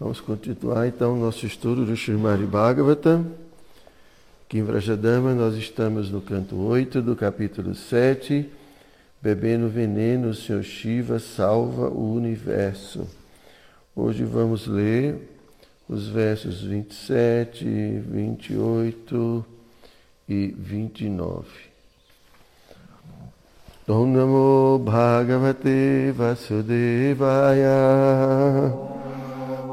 Vamos continuar então nosso estudo do Srimad Bhagavatam. Aqui em Vrajadama nós estamos no canto 8 do capítulo 7. Bebendo veneno, o Senhor Shiva salva o universo. Hoje vamos ler os versos 27, 28 e 29. Om Namo Bhagavate Vasudevaya.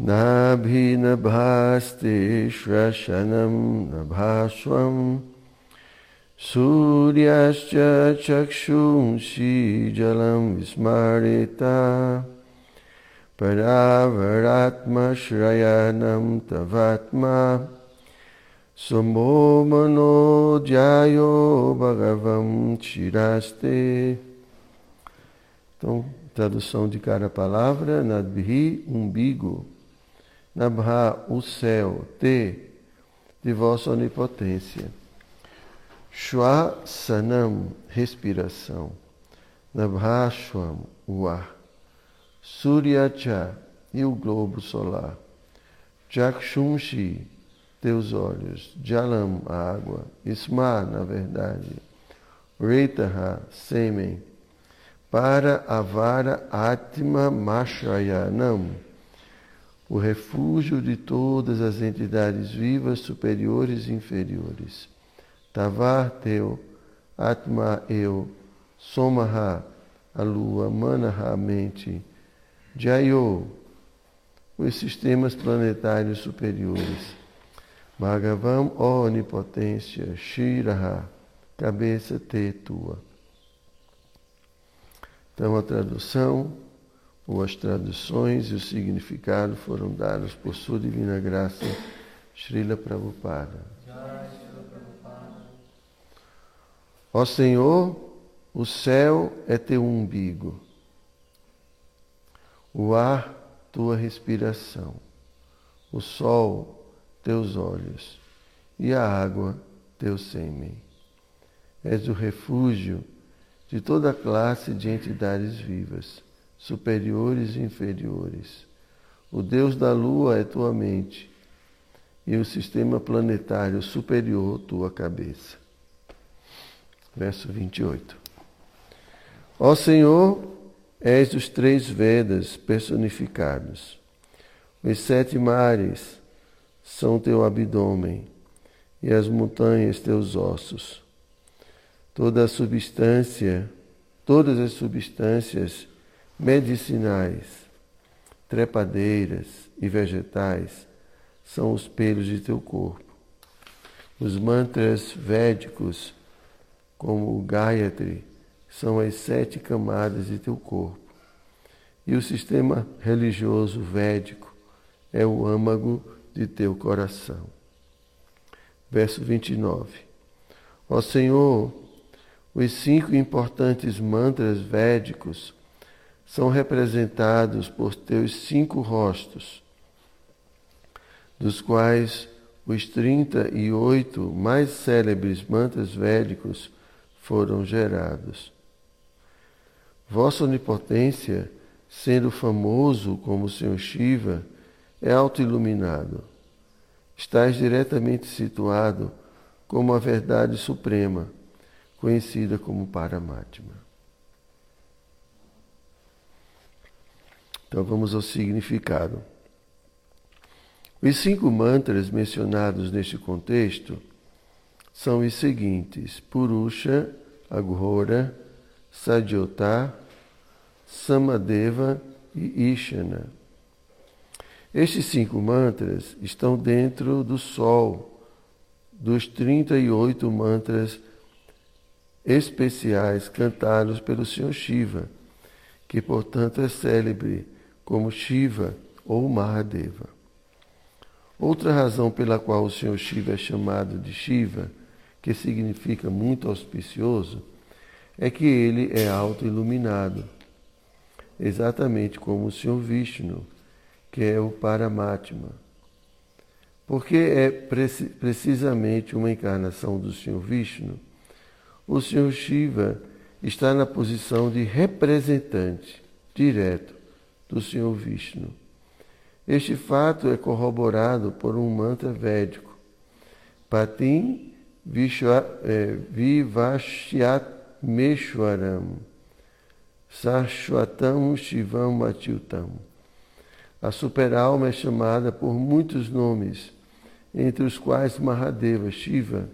Nabhinabhaste Shrashanam Nabhaswam Suryascha Chakshunshi Jalam Vismarita Paravaratma Shrayanam Tavatma Somomano Jayo Bhagavam Shiraste Então, tradução de cada palavra, Nadbhi, umbigo. Nabha, o céu, Te, de vossa onipotência. Shwa Sanam, respiração. Nabhashwam, o ar. Suryacha, e o globo solar. Jakshunshi, teus olhos. Jalam, a água. Isma, na verdade. Retaha, sêmen. Para Avara Atma Mashayanam o refúgio de todas as entidades vivas superiores e inferiores. Tavar teu, Atma eu, Somaha, a lua, Manaha, a mente, Jayo, os sistemas planetários superiores. Bhagavam, onipotência, Shiraha, cabeça te tua. Então a tradução ou as traduções e o significado foram dados por sua divina graça, Srila Prabhupada. Ó Senhor, o céu é teu umbigo, o ar, tua respiração, o sol, teus olhos, e a água, teu sêmen. És o refúgio de toda classe de entidades vivas superiores e inferiores. O Deus da lua é tua mente e o sistema planetário superior tua cabeça. Verso 28. Ó Senhor, és os três Vedas personificados. Os sete mares são teu abdômen e as montanhas teus ossos. Toda a substância, todas as substâncias medicinais, trepadeiras e vegetais são os pelos de teu corpo. Os mantras védicos, como o Gayatri, são as sete camadas de teu corpo. E o sistema religioso védico é o âmago de teu coração. Verso 29. Ó Senhor, os cinco importantes mantras védicos são representados por teus cinco rostos, dos quais os trinta e oito mais célebres mantras védicos foram gerados. Vossa onipotência, sendo famoso como o Senhor Shiva, é autoiluminado. Estás diretamente situado como a verdade suprema, conhecida como Paramatma. Então vamos ao significado. Os cinco mantras mencionados neste contexto são os seguintes: Purusha, Aghora, Sadyota, Samadeva e Ishana. Estes cinco mantras estão dentro do Sol, dos 38 mantras especiais cantados pelo Senhor Shiva, que portanto é célebre como Shiva, ou Mahadeva. Outra razão pela qual o Senhor Shiva é chamado de Shiva, que significa muito auspicioso, é que ele é auto-iluminado, exatamente como o Senhor Vishnu, que é o Paramatma. Porque é precisamente uma encarnação do Senhor Vishnu, o Senhor Shiva está na posição de representante direto do Senhor Vishnu. Este fato é corroborado por um mantra védico. Patim é, Vivashyat Meshwaram Sarshwatam Shivam Atyutam. A superalma é chamada por muitos nomes, entre os quais Mahadeva, Shiva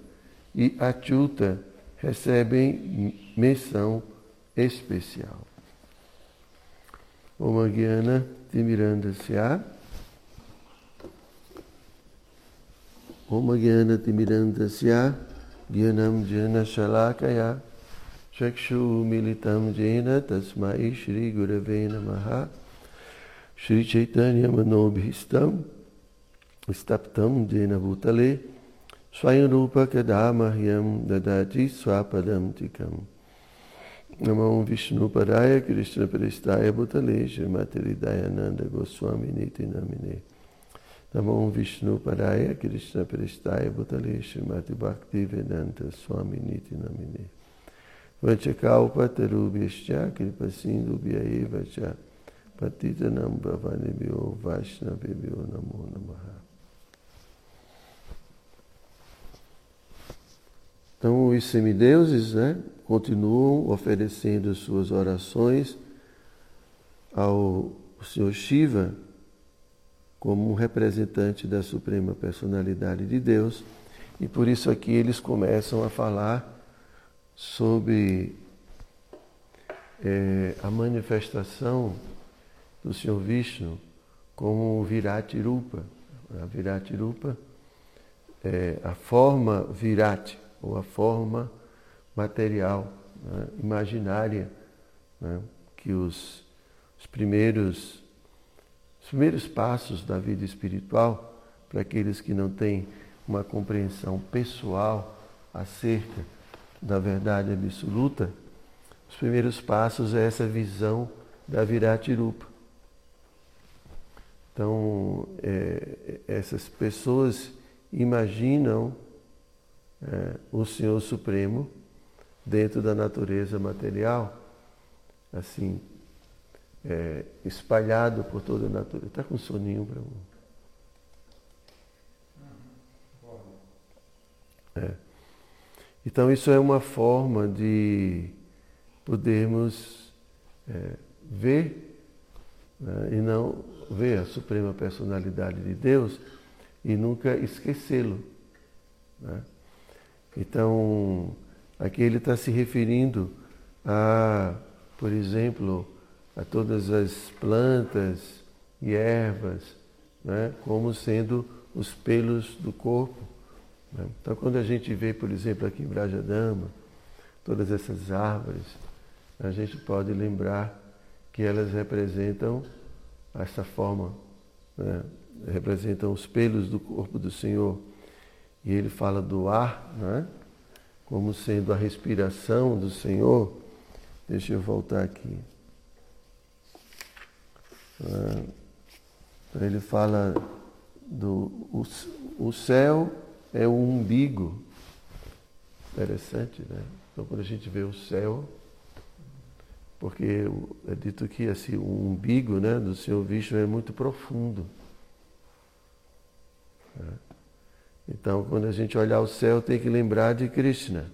e Atyuta recebem menção especial. Om Gyana Timirandasya Om Gyana Timirandasya Gyanam Jana Shalakaya Chakshu Militam Jena Tasmai Shri Gurave Namaha Shri Chaitanya Manobhistam Staptam Jena Bhutale Swayam Kadamahyam Dadati Swapadam Tikam Namo Vishnu Paraya Krishna Prestaya Bhutale Shrimati Dayananda Goswami Niti Namine. Namo Vishnu Paraya Krishna Prestaya Bhutale Shrimati Bhakti Vedanta Swami Niti Namine. Vanchakalpa Tarubhyascha Kripa Sindhu Bhyaeva Cha Patitanam Bhavanibhyo Vaishnavibhyo Namo Namaha. Então, os semideuses né, continuam oferecendo suas orações ao Senhor Shiva como um representante da Suprema Personalidade de Deus, e por isso aqui eles começam a falar sobre é, a manifestação do Senhor Vishnu como Virati Rupa. A Virati Rupa é a forma Virati, ou a forma material, né, imaginária, né, que os, os, primeiros, os primeiros passos da vida espiritual, para aqueles que não têm uma compreensão pessoal acerca da verdade absoluta, os primeiros passos é essa visão da Viratirupa. Então, é, essas pessoas imaginam é, o Senhor Supremo dentro da natureza material, assim, é, espalhado por toda a natureza. Está com soninho para. É. Então, isso é uma forma de podermos é, ver né, e não ver a Suprema Personalidade de Deus e nunca esquecê-lo. Né? Então, aqui ele está se referindo a, por exemplo, a todas as plantas e ervas, né, como sendo os pelos do corpo. Né? Então, quando a gente vê, por exemplo, aqui em Brajadama, todas essas árvores, a gente pode lembrar que elas representam essa forma, né? representam os pelos do corpo do Senhor. E ele fala do ar, né? Como sendo a respiração do Senhor. Deixa eu voltar aqui. Ah, ele fala do o, o céu é o umbigo. Interessante, né? Então quando a gente vê o céu, porque é dito que assim, o umbigo né, do Senhor Vishnu é muito profundo. Né? Então, quando a gente olhar o céu, tem que lembrar de Krishna.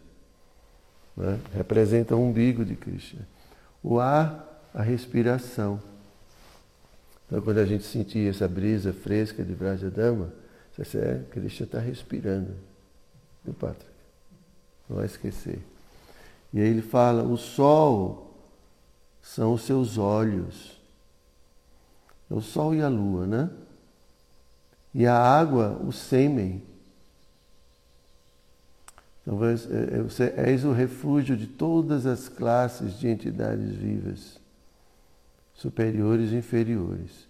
Né? Representa o umbigo de Krishna. O ar, a respiração. Então, quando a gente sentir essa brisa fresca de Vrajadama, você é, Krishna está respirando. Viu, Patrick? Não vai esquecer. E aí ele fala: o sol são os seus olhos. O sol e a lua, né? E a água, o sêmen. Então, é, é, você és o refúgio de todas as classes de entidades vivas, superiores e inferiores.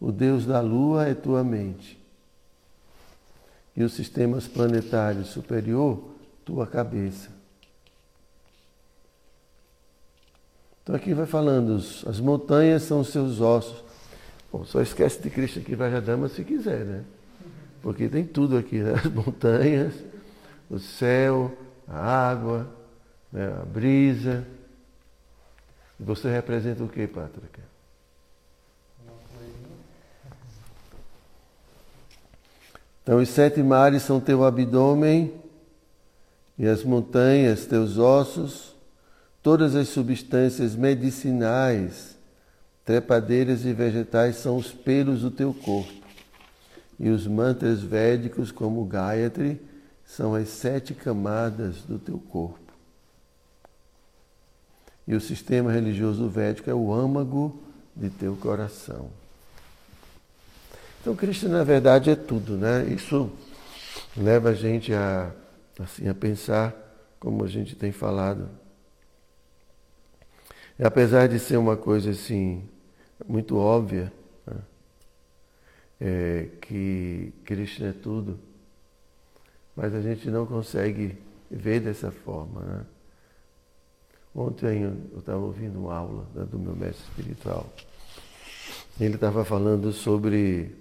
o Deus da Lua é tua mente. E os sistemas planetários superior, tua cabeça. Então aqui vai falando, as montanhas são os seus ossos. Bom, só esquece de Cristo aqui Vajradama se quiser, né? Porque tem tudo aqui, né? as montanhas, o céu, a água, né? a brisa. E você representa o que, Pátrica? Então os sete mares são teu abdômen e as montanhas teus ossos Todas as substâncias medicinais, trepadeiras e vegetais são os pelos do teu corpo. E os mantras védicos, como Gayatri, são as sete camadas do teu corpo. E o sistema religioso védico é o âmago de teu coração. Então, Cristo, na verdade, é tudo, né? Isso leva a gente a, assim, a pensar, como a gente tem falado e apesar de ser uma coisa assim, muito óbvia, né? é, que Krishna é tudo, mas a gente não consegue ver dessa forma. Né? Ontem eu estava ouvindo uma aula né, do meu mestre espiritual. Ele estava falando sobre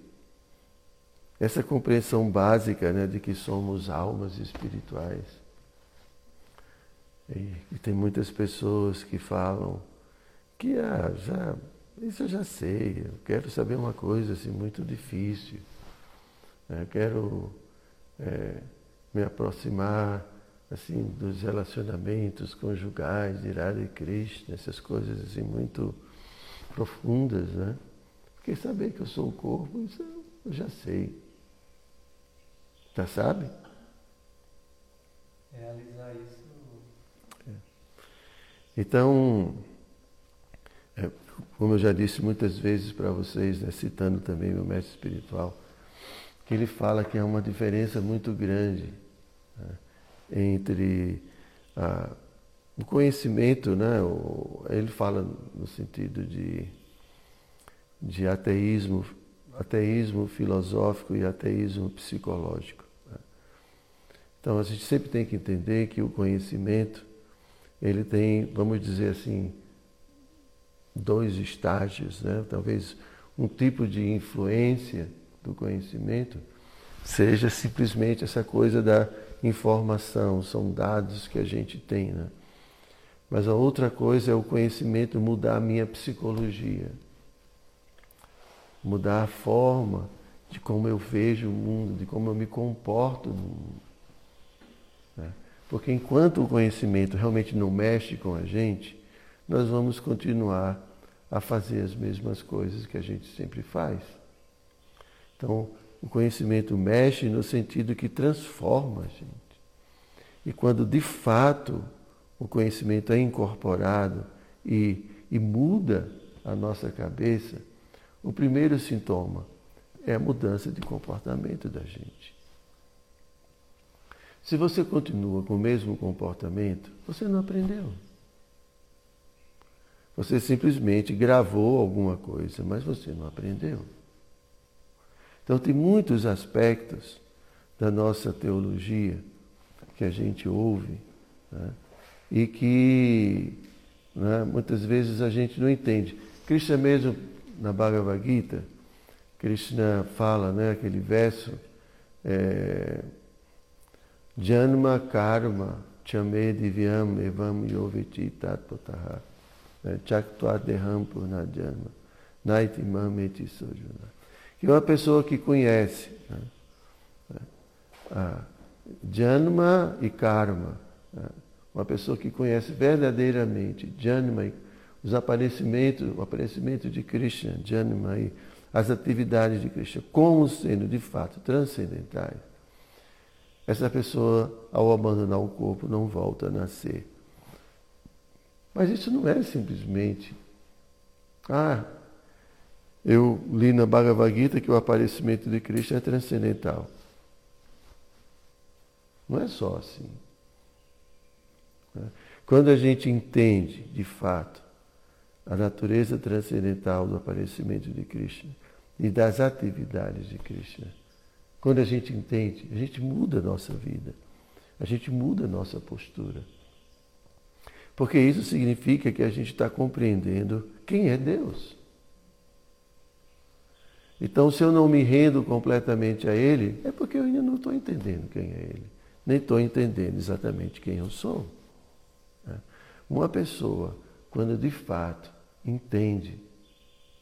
essa compreensão básica né, de que somos almas espirituais. E, e tem muitas pessoas que falam que ah, já, isso eu já sei, eu quero saber uma coisa assim, muito difícil. Eu quero é, me aproximar assim dos relacionamentos conjugais de Radha e Krishna, essas coisas assim muito profundas, né? Porque saber que eu sou o corpo, isso eu já sei. Já sabe? Realizar isso então, é, como eu já disse muitas vezes para vocês, né, citando também meu mestre espiritual, que ele fala que há uma diferença muito grande entre a, o conhecimento, né, o, ele fala no sentido de, de ateísmo, ateísmo filosófico e ateísmo psicológico. Né. Então a gente sempre tem que entender que o conhecimento ele tem, vamos dizer assim, dois estágios, né? talvez um tipo de influência do conhecimento seja simplesmente essa coisa da informação, são dados que a gente tem. Né? Mas a outra coisa é o conhecimento mudar a minha psicologia, mudar a forma de como eu vejo o mundo, de como eu me comporto no mundo. Porque enquanto o conhecimento realmente não mexe com a gente, nós vamos continuar a fazer as mesmas coisas que a gente sempre faz. Então, o conhecimento mexe no sentido que transforma a gente. E quando de fato o conhecimento é incorporado e, e muda a nossa cabeça, o primeiro sintoma é a mudança de comportamento da gente. Se você continua com o mesmo comportamento, você não aprendeu. Você simplesmente gravou alguma coisa, mas você não aprendeu. Então, tem muitos aspectos da nossa teologia que a gente ouve né, e que né, muitas vezes a gente não entende. Krishna mesmo, na Bhagavad Gita, Krishna fala, né, aquele verso, é, Janma karma chame divyam evam yoveti tatpataha chaktva deham purna janma naiti mameti sojuna. Que uma pessoa que conhece né, a Janma e Karma, né, uma pessoa que conhece verdadeiramente Janma, os aparecimentos, o aparecimento de Krishna, Janma e as atividades de Krishna, como sendo de fato transcendentais, essa pessoa, ao abandonar o corpo, não volta a nascer. Mas isso não é simplesmente. Ah, eu li na Bhagavad Gita que o aparecimento de Cristo é transcendental. Não é só assim. Quando a gente entende, de fato, a natureza transcendental do aparecimento de Cristo e das atividades de Krishna. Quando a gente entende, a gente muda a nossa vida, a gente muda a nossa postura. Porque isso significa que a gente está compreendendo quem é Deus. Então, se eu não me rendo completamente a Ele, é porque eu ainda não estou entendendo quem é Ele, nem estou entendendo exatamente quem eu sou. Né? Uma pessoa, quando de fato entende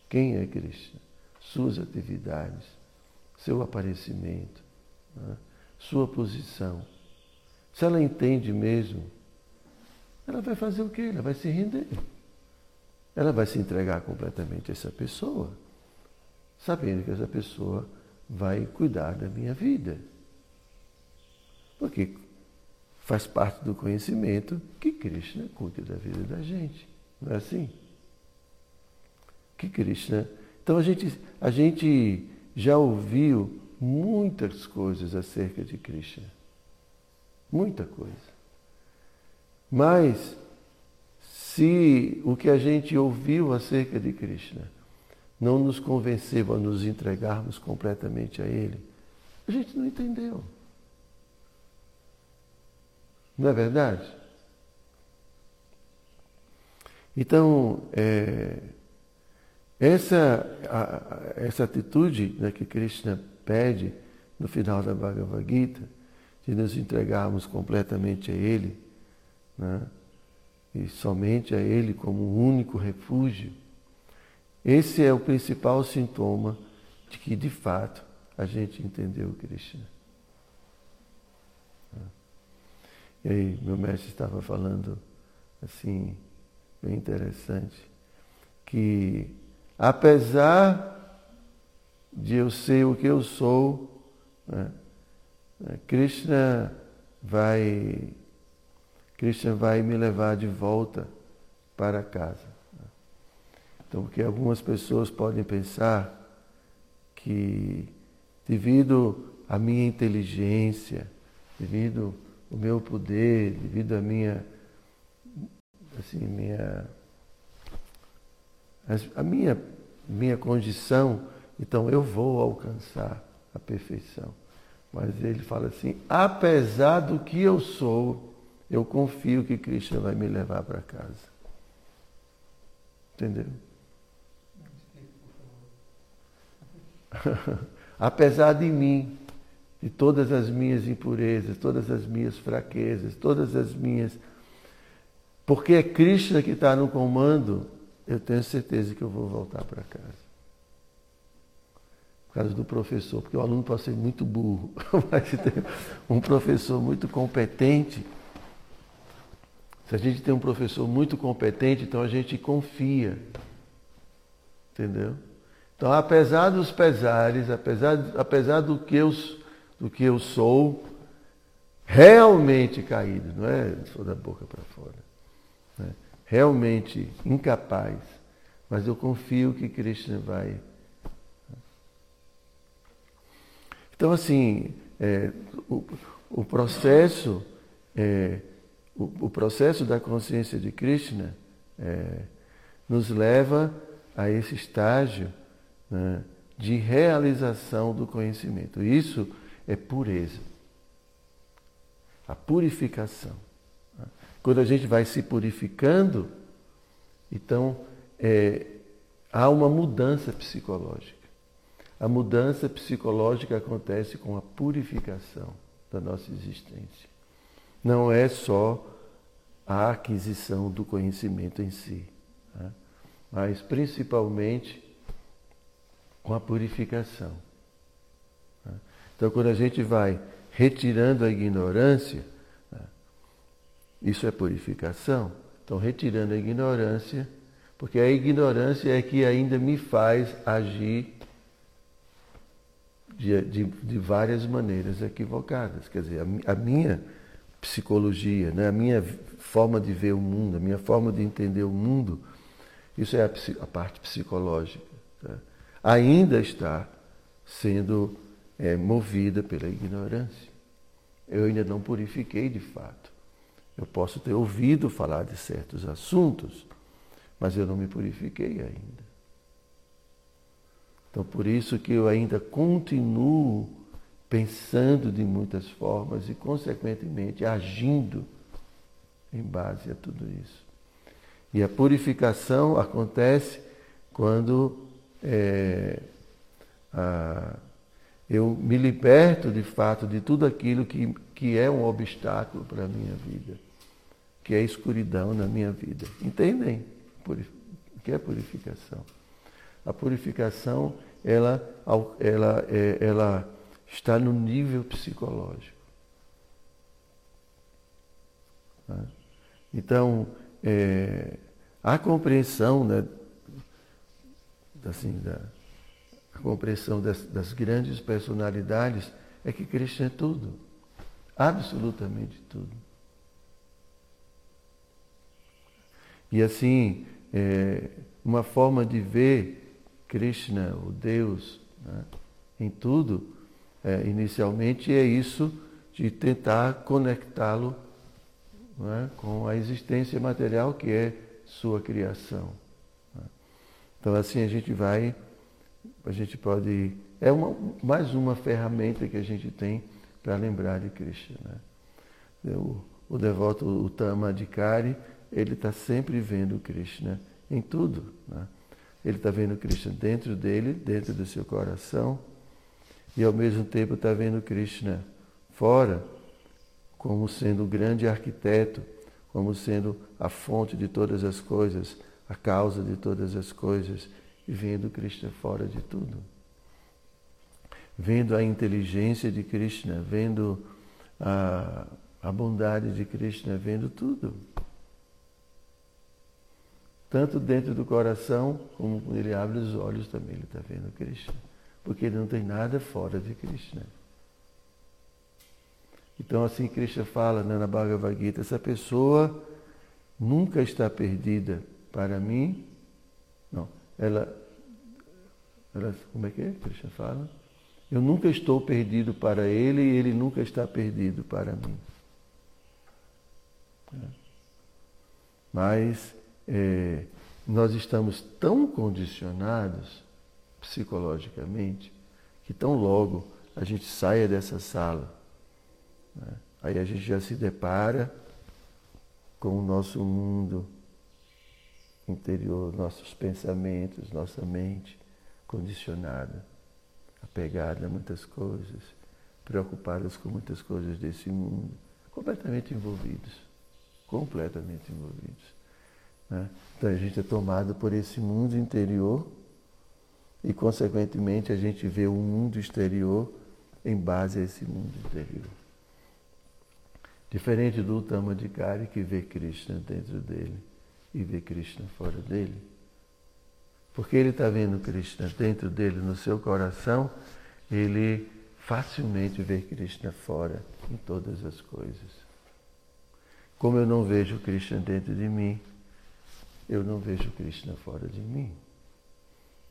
quem é Cristo, suas atividades, seu aparecimento, né? sua posição, se ela entende mesmo, ela vai fazer o quê? Ela vai se render. Ela vai se entregar completamente a essa pessoa sabendo que essa pessoa vai cuidar da minha vida. Porque faz parte do conhecimento que Krishna cuida da vida da gente. Não é assim? Que Krishna. Então a gente, a gente já ouviu muitas coisas acerca de Krishna. Muita coisa. Mas se o que a gente ouviu acerca de Krishna não nos convenceu a nos entregarmos completamente a Ele, a gente não entendeu. Não é verdade? Então, é, essa, a, essa atitude né, que Krishna pede no final da Bhagavad Gita, de nos entregarmos completamente a Ele, né, e somente a Ele como o único refúgio, esse é o principal sintoma de que, de fato, a gente entendeu Krishna. E aí, meu mestre estava falando, assim, bem interessante, que apesar de eu ser o que eu sou, né, Krishna vai Krishna vai me levar de volta para casa. Então, porque algumas pessoas podem pensar que, devido à minha inteligência, devido ao meu poder, devido à minha, assim, minha, a minha, minha condição, então eu vou alcançar a perfeição. Mas ele fala assim: apesar do que eu sou, eu confio que Cristo vai me levar para casa. Entendeu? apesar de mim, de todas as minhas impurezas, todas as minhas fraquezas, todas as minhas. Porque é Cristo que está no comando, eu tenho certeza que eu vou voltar para casa. Por causa do professor, porque o aluno pode ser muito burro, mas tem um professor muito competente. Se a gente tem um professor muito competente, então a gente confia. Entendeu? Então, apesar dos pesares, apesar, apesar do, que eu, do que eu sou, realmente caído, não é sou da boca para fora, né? realmente incapaz, mas eu confio que Krishna vai. Então, assim, é, o, o, processo, é, o, o, processo da consciência de Krishna é, nos leva a esse estágio né, de realização do conhecimento. Isso é pureza. A purificação. Quando a gente vai se purificando, então é, há uma mudança psicológica. A mudança psicológica acontece com a purificação da nossa existência. Não é só a aquisição do conhecimento em si, né? mas principalmente com a purificação. Né? Então, quando a gente vai retirando a ignorância, né? isso é purificação. Então, retirando a ignorância, porque a ignorância é que ainda me faz agir de, de, de várias maneiras equivocadas. Quer dizer, a, a minha psicologia, né? a minha forma de ver o mundo, a minha forma de entender o mundo, isso é a, a parte psicológica. Ainda está sendo é, movida pela ignorância. Eu ainda não purifiquei de fato. Eu posso ter ouvido falar de certos assuntos, mas eu não me purifiquei ainda. Então, por isso que eu ainda continuo pensando de muitas formas e, consequentemente, agindo em base a tudo isso. E a purificação acontece quando é, a, eu me liberto de fato de tudo aquilo que, que é um obstáculo para a minha vida, que é escuridão na minha vida. Entendem o que é purificação? A purificação ela, ela, é, ela está no nível psicológico. Tá? Então, é, a compreensão né, assim, da, a compreensão das, das grandes personalidades é que Cristo é tudo, absolutamente tudo. E assim, é, uma forma de ver Krishna, o Deus, né, em tudo, é, inicialmente é isso de tentar conectá-lo né, com a existência material que é sua criação. Né. Então assim a gente vai a gente pode. É uma, mais uma ferramenta que a gente tem para lembrar de Krishna. Né? O, o devoto, o Tamadikari, ele está sempre vendo Krishna em tudo. Né? Ele está vendo Krishna dentro dele, dentro do seu coração, e ao mesmo tempo está vendo Krishna fora, como sendo o grande arquiteto, como sendo a fonte de todas as coisas, a causa de todas as coisas vendo Krishna fora de tudo. Vendo a inteligência de Krishna, vendo a, a bondade de Krishna, vendo tudo. Tanto dentro do coração, como quando ele abre os olhos também, ele está vendo Krishna. Porque ele não tem nada fora de Krishna. Então, assim, Krishna fala né, na Bhagavad Gita: essa pessoa nunca está perdida para mim, não, ela, ela, como é que é? Krishna fala? Eu nunca estou perdido para ele e ele nunca está perdido para mim. É. Mas é, nós estamos tão condicionados psicologicamente que tão logo a gente saia dessa sala, né? aí a gente já se depara com o nosso mundo interior, nossos pensamentos, nossa mente condicionada, apegada a muitas coisas, preocupadas com muitas coisas desse mundo, completamente envolvidos, completamente envolvidos. Né? Então a gente é tomado por esse mundo interior e, consequentemente, a gente vê o mundo exterior em base a esse mundo interior. Diferente do Tamadikari que vê Krishna dentro dele e vê Krishna fora dele. Porque ele está vendo Krishna dentro dele, no seu coração, ele facilmente vê Krishna fora em todas as coisas. Como eu não vejo Krishna dentro de mim, eu não vejo Krishna fora de mim.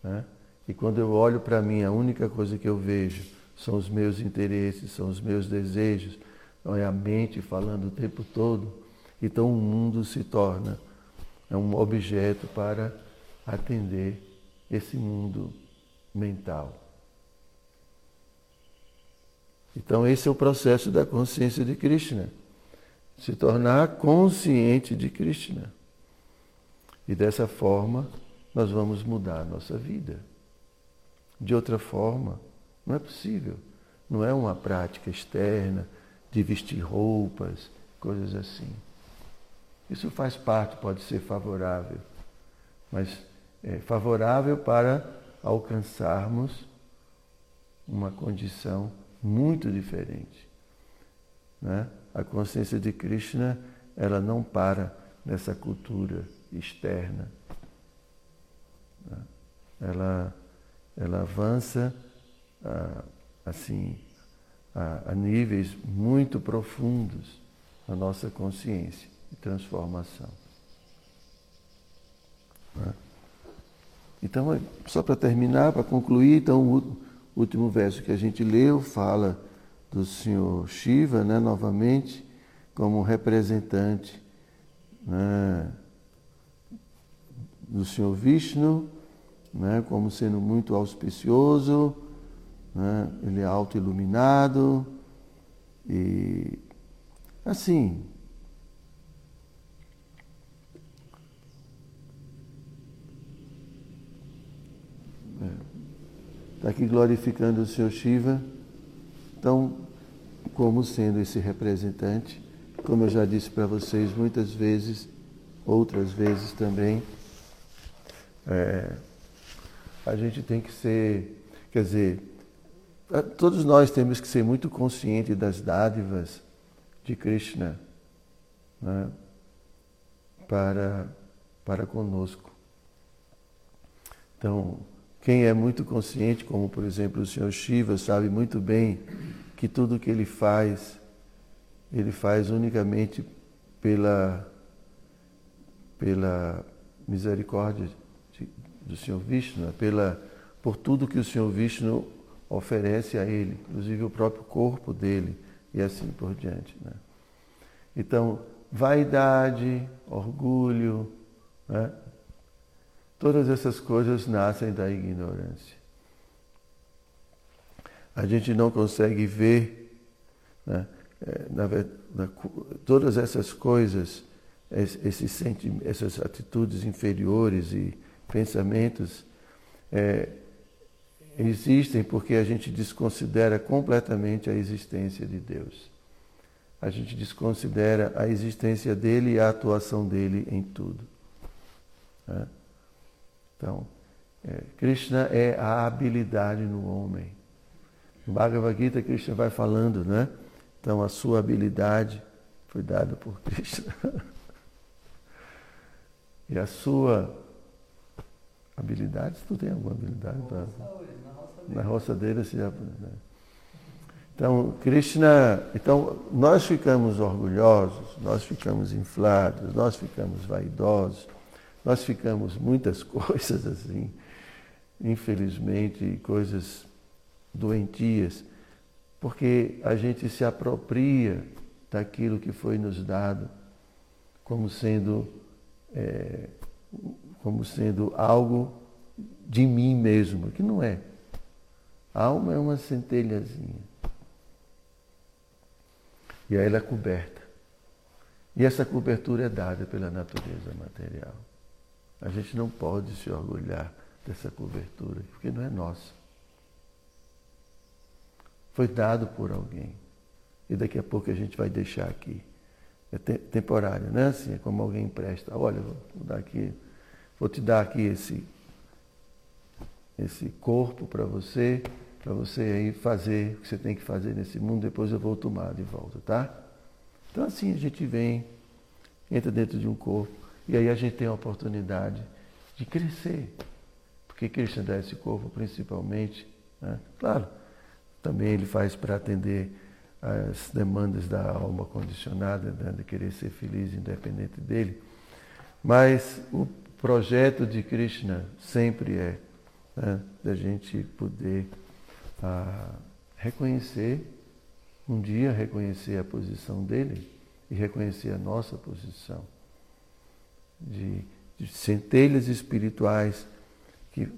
Né? E quando eu olho para mim, a única coisa que eu vejo são os meus interesses, são os meus desejos, não é a mente falando o tempo todo. Então o mundo se torna é um objeto para atender esse mundo mental. Então, esse é o processo da consciência de Krishna. Se tornar consciente de Krishna. E dessa forma, nós vamos mudar a nossa vida. De outra forma, não é possível. Não é uma prática externa de vestir roupas, coisas assim. Isso faz parte, pode ser favorável, mas é, favorável para alcançarmos uma condição muito diferente. Né? A consciência de Krishna, ela não para nessa cultura externa. Né? Ela, ela avança assim a, a níveis muito profundos na nossa consciência e transformação. Né? Então, só para terminar, para concluir, então o último verso que a gente leu fala do Senhor Shiva, né, novamente, como representante né, do Senhor Vishnu né, como sendo muito auspicioso, né, ele é auto-iluminado e assim. Está aqui glorificando o Senhor Shiva, então, como sendo esse representante, como eu já disse para vocês muitas vezes, outras vezes também, é, a gente tem que ser, quer dizer, todos nós temos que ser muito conscientes das dádivas de Krishna né, para, para conosco. Então, quem é muito consciente, como por exemplo o Senhor Shiva, sabe muito bem que tudo que ele faz, ele faz unicamente pela, pela misericórdia de, do Senhor Vishnu, pela, por tudo que o Senhor Vishnu oferece a ele, inclusive o próprio corpo dele e assim por diante. Né? Então, vaidade, orgulho, né? Todas essas coisas nascem da ignorância. A gente não consegue ver né? É, na, na, todas essas coisas, esses essas atitudes inferiores e pensamentos, é, existem porque a gente desconsidera completamente a existência de Deus. A gente desconsidera a existência dele e a atuação dele em tudo. Né? Então, é, Krishna é a habilidade no homem. No Bhagavad Gita, Krishna vai falando, né? Então, a sua habilidade foi dada por Krishna. e a sua habilidade, tu tem alguma habilidade? Pra na roça dele se já. Né? Então, Krishna, então nós ficamos orgulhosos, nós ficamos inflados, nós ficamos vaidosos, nós ficamos muitas coisas assim, infelizmente, coisas doentias, porque a gente se apropria daquilo que foi nos dado como sendo, é, como sendo algo de mim mesmo, que não é. A alma é uma centelhazinha. E aí ela é coberta. E essa cobertura é dada pela natureza material. A gente não pode se orgulhar dessa cobertura, porque não é nossa. Foi dado por alguém. E daqui a pouco a gente vai deixar aqui. É temporário, né? Assim, é como alguém empresta. Olha, vou dar aqui, vou te dar aqui esse esse corpo para você, para você aí fazer o que você tem que fazer nesse mundo, depois eu vou tomar de volta, tá? Então assim a gente vem, entra dentro de um corpo, e aí a gente tem a oportunidade de crescer. Porque Cristo dá esse corpo principalmente, né? claro, também ele faz para atender as demandas da alma condicionada, né? de querer ser feliz independente dele. Mas o projeto de Krishna sempre é né, da gente poder ah, reconhecer, um dia reconhecer a posição dele e reconhecer a nossa posição de, de centelhas espirituais que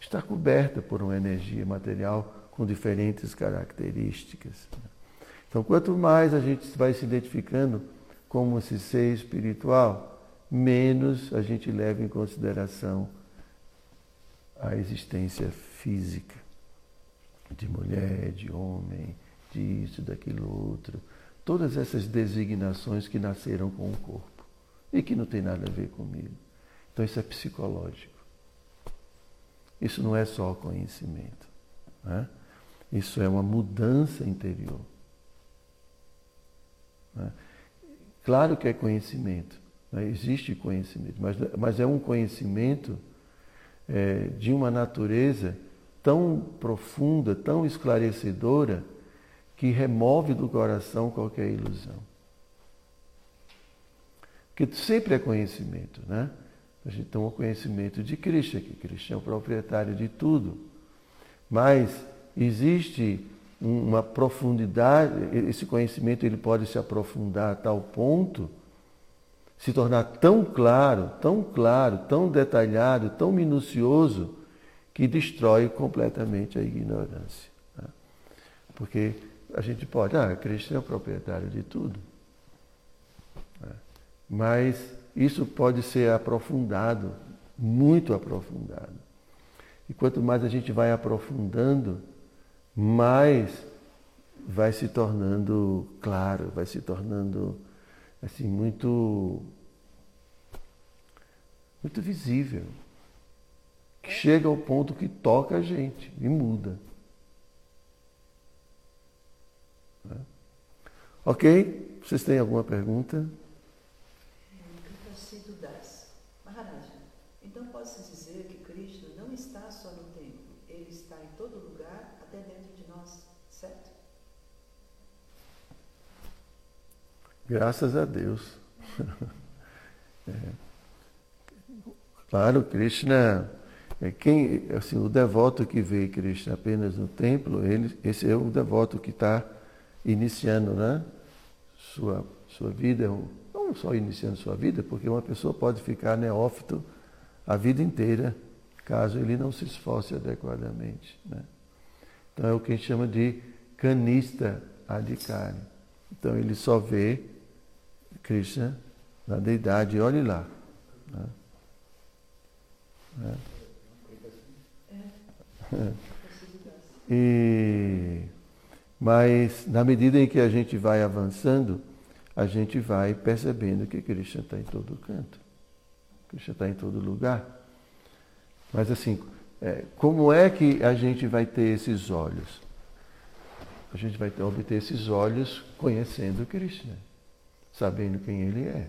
está coberta por uma energia material com diferentes características. Então, quanto mais a gente vai se identificando como esse ser espiritual, menos a gente leva em consideração a existência física de mulher, de homem, disso, daquilo outro. Todas essas designações que nasceram com o corpo e que não tem nada a ver comigo. Então isso é psicológico. Isso não é só conhecimento. Né? Isso é uma mudança interior. Né? Claro que é conhecimento. Né? Existe conhecimento, mas, mas é um conhecimento é, de uma natureza tão profunda, tão esclarecedora, que remove do coração qualquer ilusão. Porque sempre é conhecimento, né? A gente tem o conhecimento de Cristo, que Cristo é o proprietário de tudo. Mas existe uma profundidade, esse conhecimento ele pode se aprofundar a tal ponto se tornar tão claro, tão claro, tão detalhado, tão minucioso, que destrói completamente a ignorância. Né? Porque a gente pode, ah, Cristo é o proprietário de tudo. Mas isso pode ser aprofundado, muito aprofundado. E quanto mais a gente vai aprofundando, mais vai se tornando claro, vai se tornando assim muito muito visível que chega ao ponto que toca a gente e muda. Né? Ok? Vocês têm alguma pergunta? Maharaja, então posso dizer que Cristo não está só no templo, ele está em todo lugar, até dentro de nós, certo? Graças a Deus. é. Claro, Krishna é quem, assim, o devoto que vê Krishna apenas no templo, ele, esse é o devoto que está iniciando né? sua, sua vida, não só iniciando sua vida, porque uma pessoa pode ficar neófito a vida inteira, caso ele não se esforce adequadamente. Né? Então é o que a gente chama de canista adhikari. Então ele só vê Krishna na deidade, olhe lá. Né? Né? E, mas na medida em que a gente vai avançando, a gente vai percebendo que Krishna está em todo canto. Krishna está em todo lugar. Mas assim, é, como é que a gente vai ter esses olhos? A gente vai ter, obter esses olhos conhecendo Krishna, sabendo quem ele é.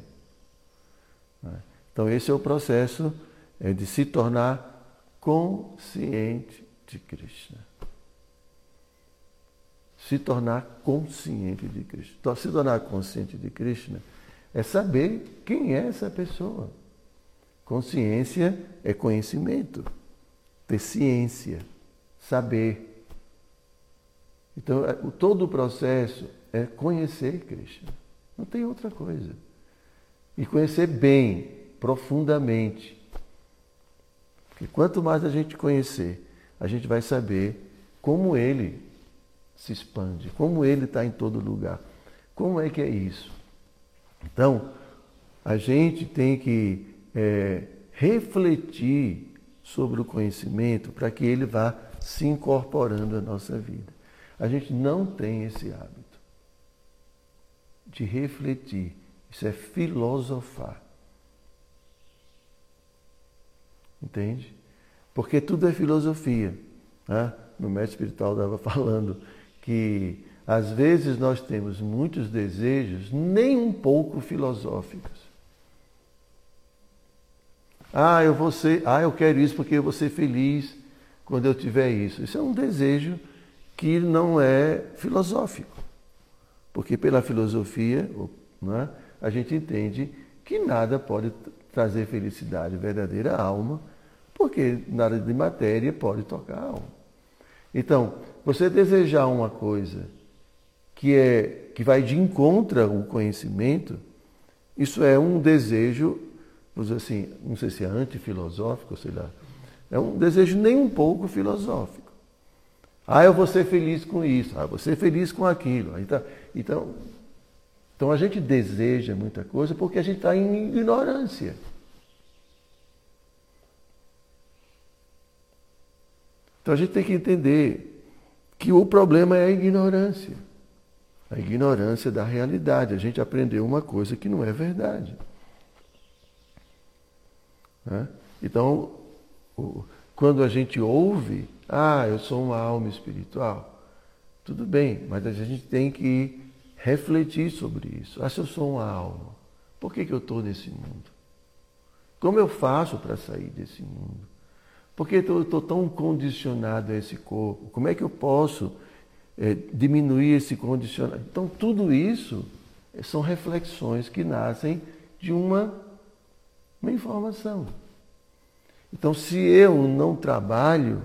Né? Então esse é o processo é, de se tornar consciente de Krishna. Se tornar consciente de Krishna. Então, se tornar consciente de Krishna é saber quem é essa pessoa. Consciência é conhecimento, ter ciência, saber. Então, é, todo o processo é conhecer Krishna. Não tem outra coisa. E conhecer bem, profundamente. Porque quanto mais a gente conhecer, a gente vai saber como ele se expande, como ele está em todo lugar. Como é que é isso? Então, a gente tem que é, refletir sobre o conhecimento para que ele vá se incorporando à nossa vida. A gente não tem esse hábito de refletir. Isso é filosofar. Entende? Porque tudo é filosofia. Né? No mestre espiritual estava falando que às vezes nós temos muitos desejos nem um pouco filosóficos. Ah, eu vou ser, ah, eu quero isso porque eu vou ser feliz quando eu tiver isso. Isso é um desejo que não é filosófico. Porque pela filosofia, né, a gente entende que nada pode trazer felicidade verdadeira à alma porque nada de matéria pode tocar a alma. Então, você desejar uma coisa que é que vai de encontro ao conhecimento, isso é um desejo, vamos dizer assim, não sei se é antifilosófico, sei lá, é um desejo nem um pouco filosófico. Ah, eu vou ser feliz com isso, ah, eu vou ser feliz com aquilo. Então, então, então a gente deseja muita coisa porque a gente está em ignorância. Então a gente tem que entender que o problema é a ignorância. A ignorância da realidade. A gente aprendeu uma coisa que não é verdade. Né? Então, quando a gente ouve, ah, eu sou uma alma espiritual, tudo bem, mas a gente tem que refletir sobre isso. Ah, se eu sou uma alma, por que, que eu estou nesse mundo? Como eu faço para sair desse mundo? Por que eu estou tão condicionado a esse corpo? Como é que eu posso é, diminuir esse condicionamento? Então, tudo isso são reflexões que nascem de uma, uma informação. Então, se eu não trabalho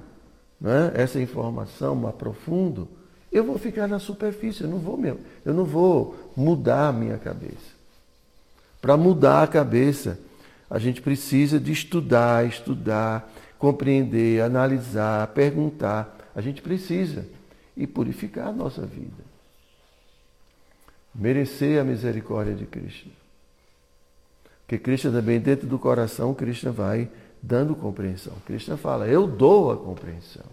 né, essa informação, me aprofundo, eu vou ficar na superfície, eu não vou mesmo, eu não vou mudar a minha cabeça. Para mudar a cabeça, a gente precisa de estudar, estudar, compreender, analisar, perguntar. A gente precisa e purificar a nossa vida. Merecer a misericórdia de Cristo. Porque Krishna também, dentro do coração, Krishna vai dando compreensão. Krishna fala, eu dou a compreensão.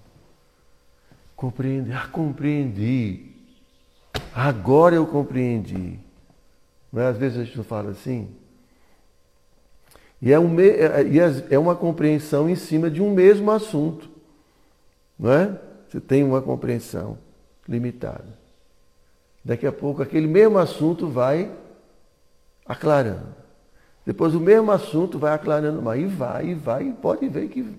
Compreende, ah, compreendi. Agora eu compreendi. Não é? Às vezes a gente fala assim. E é, um, é, é uma compreensão em cima de um mesmo assunto. Não é? Você tem uma compreensão limitada. Daqui a pouco aquele mesmo assunto vai aclarando. Depois o mesmo assunto vai aclarando mais. E vai, e vai, e pode ver que.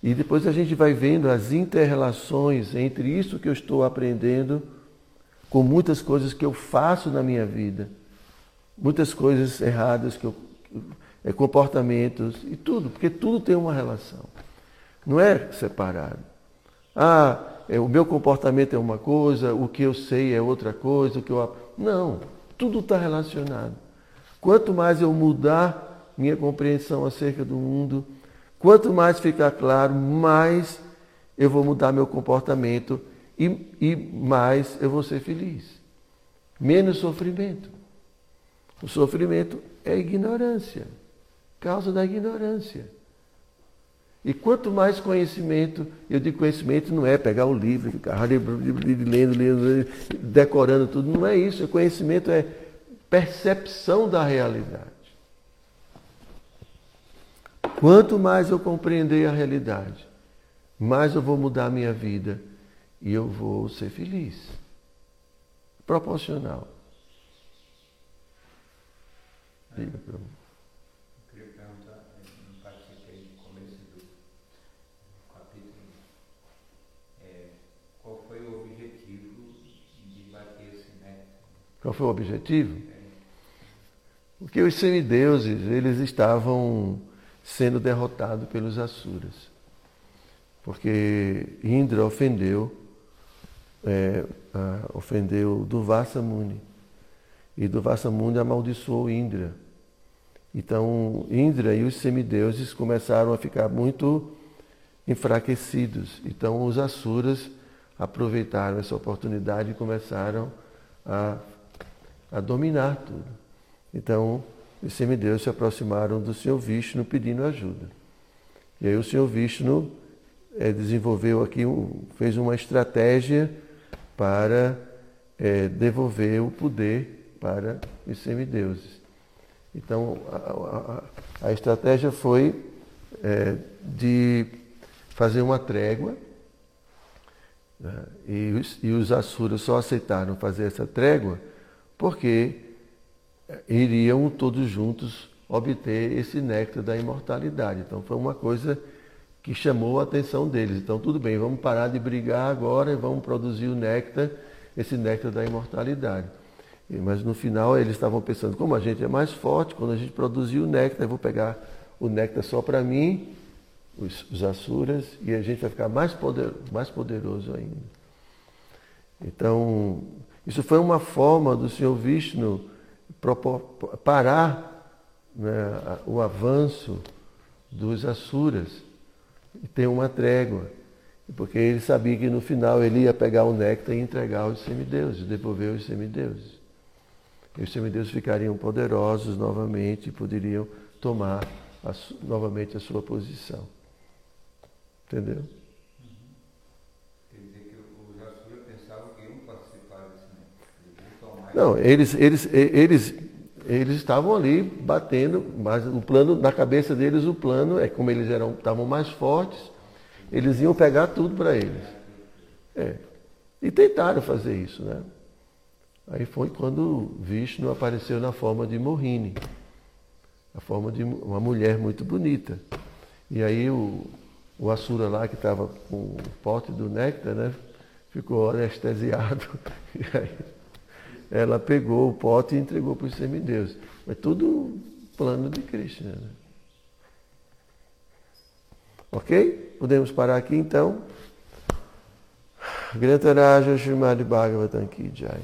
E depois a gente vai vendo as interrelações entre isso que eu estou aprendendo com muitas coisas que eu faço na minha vida. Muitas coisas erradas que eu. É, comportamentos e tudo, porque tudo tem uma relação. Não é separado. Ah, é, o meu comportamento é uma coisa, o que eu sei é outra coisa, o que eu. Não. Tudo está relacionado. Quanto mais eu mudar minha compreensão acerca do mundo, quanto mais ficar claro, mais eu vou mudar meu comportamento e, e mais eu vou ser feliz. Menos sofrimento. O sofrimento é ignorância, causa da ignorância. E quanto mais conhecimento, eu digo conhecimento não é pegar o livro, ficar lendo, lendo, decorando tudo, não é isso. O conhecimento é percepção da realidade. Quanto mais eu compreender a realidade, mais eu vou mudar a minha vida e eu vou ser feliz. Proporcional. Diga mim. Qual foi o objetivo? Porque os semideuses, eles estavam sendo derrotados pelos Asuras. Porque Indra ofendeu, é, a, ofendeu Duvassa Muni. E Duvassa Muni amaldiçoou Indra. Então, Indra e os semideuses começaram a ficar muito enfraquecidos. Então, os Asuras aproveitaram essa oportunidade e começaram a a dominar tudo. Então, os semideuses se aproximaram do Senhor Vishnu pedindo ajuda. E aí o Senhor Vishnu é, desenvolveu aqui, fez uma estratégia para é, devolver o poder para os semideuses. Então, a, a, a estratégia foi é, de fazer uma trégua, né, e, os, e os Asuras só aceitaram fazer essa trégua porque iriam todos juntos obter esse néctar da imortalidade. Então foi uma coisa que chamou a atenção deles. Então tudo bem, vamos parar de brigar agora e vamos produzir o néctar, esse néctar da imortalidade. Mas no final eles estavam pensando, como a gente é mais forte, quando a gente produzir o néctar, eu vou pegar o néctar só para mim, os, os Asuras, e a gente vai ficar mais, poder, mais poderoso ainda. Então, isso foi uma forma do Senhor Vishnu parar né, o avanço dos Asuras e ter uma trégua. Porque ele sabia que no final ele ia pegar o néctar e entregar aos semideuses, devolver aos semideuses. E os semideuses ficariam poderosos novamente e poderiam tomar a, novamente a sua posição. Entendeu? Não, eles, eles, eles, eles estavam ali batendo, mas o plano, na cabeça deles, o plano é como eles eram, estavam mais fortes, eles iam pegar tudo para eles. É. E tentaram fazer isso, né? Aí foi quando Vishnu apareceu na forma de Mohini, a forma de uma mulher muito bonita. E aí o, o Asura lá, que estava com o pote do néctar, né? Ficou anestesiado. E aí ela pegou o pote e entregou para os semideuses. Mas tudo plano de Krishna. Né? Ok? Podemos parar aqui então. Grantaraja Srimad Bhagavatam Ki Jai.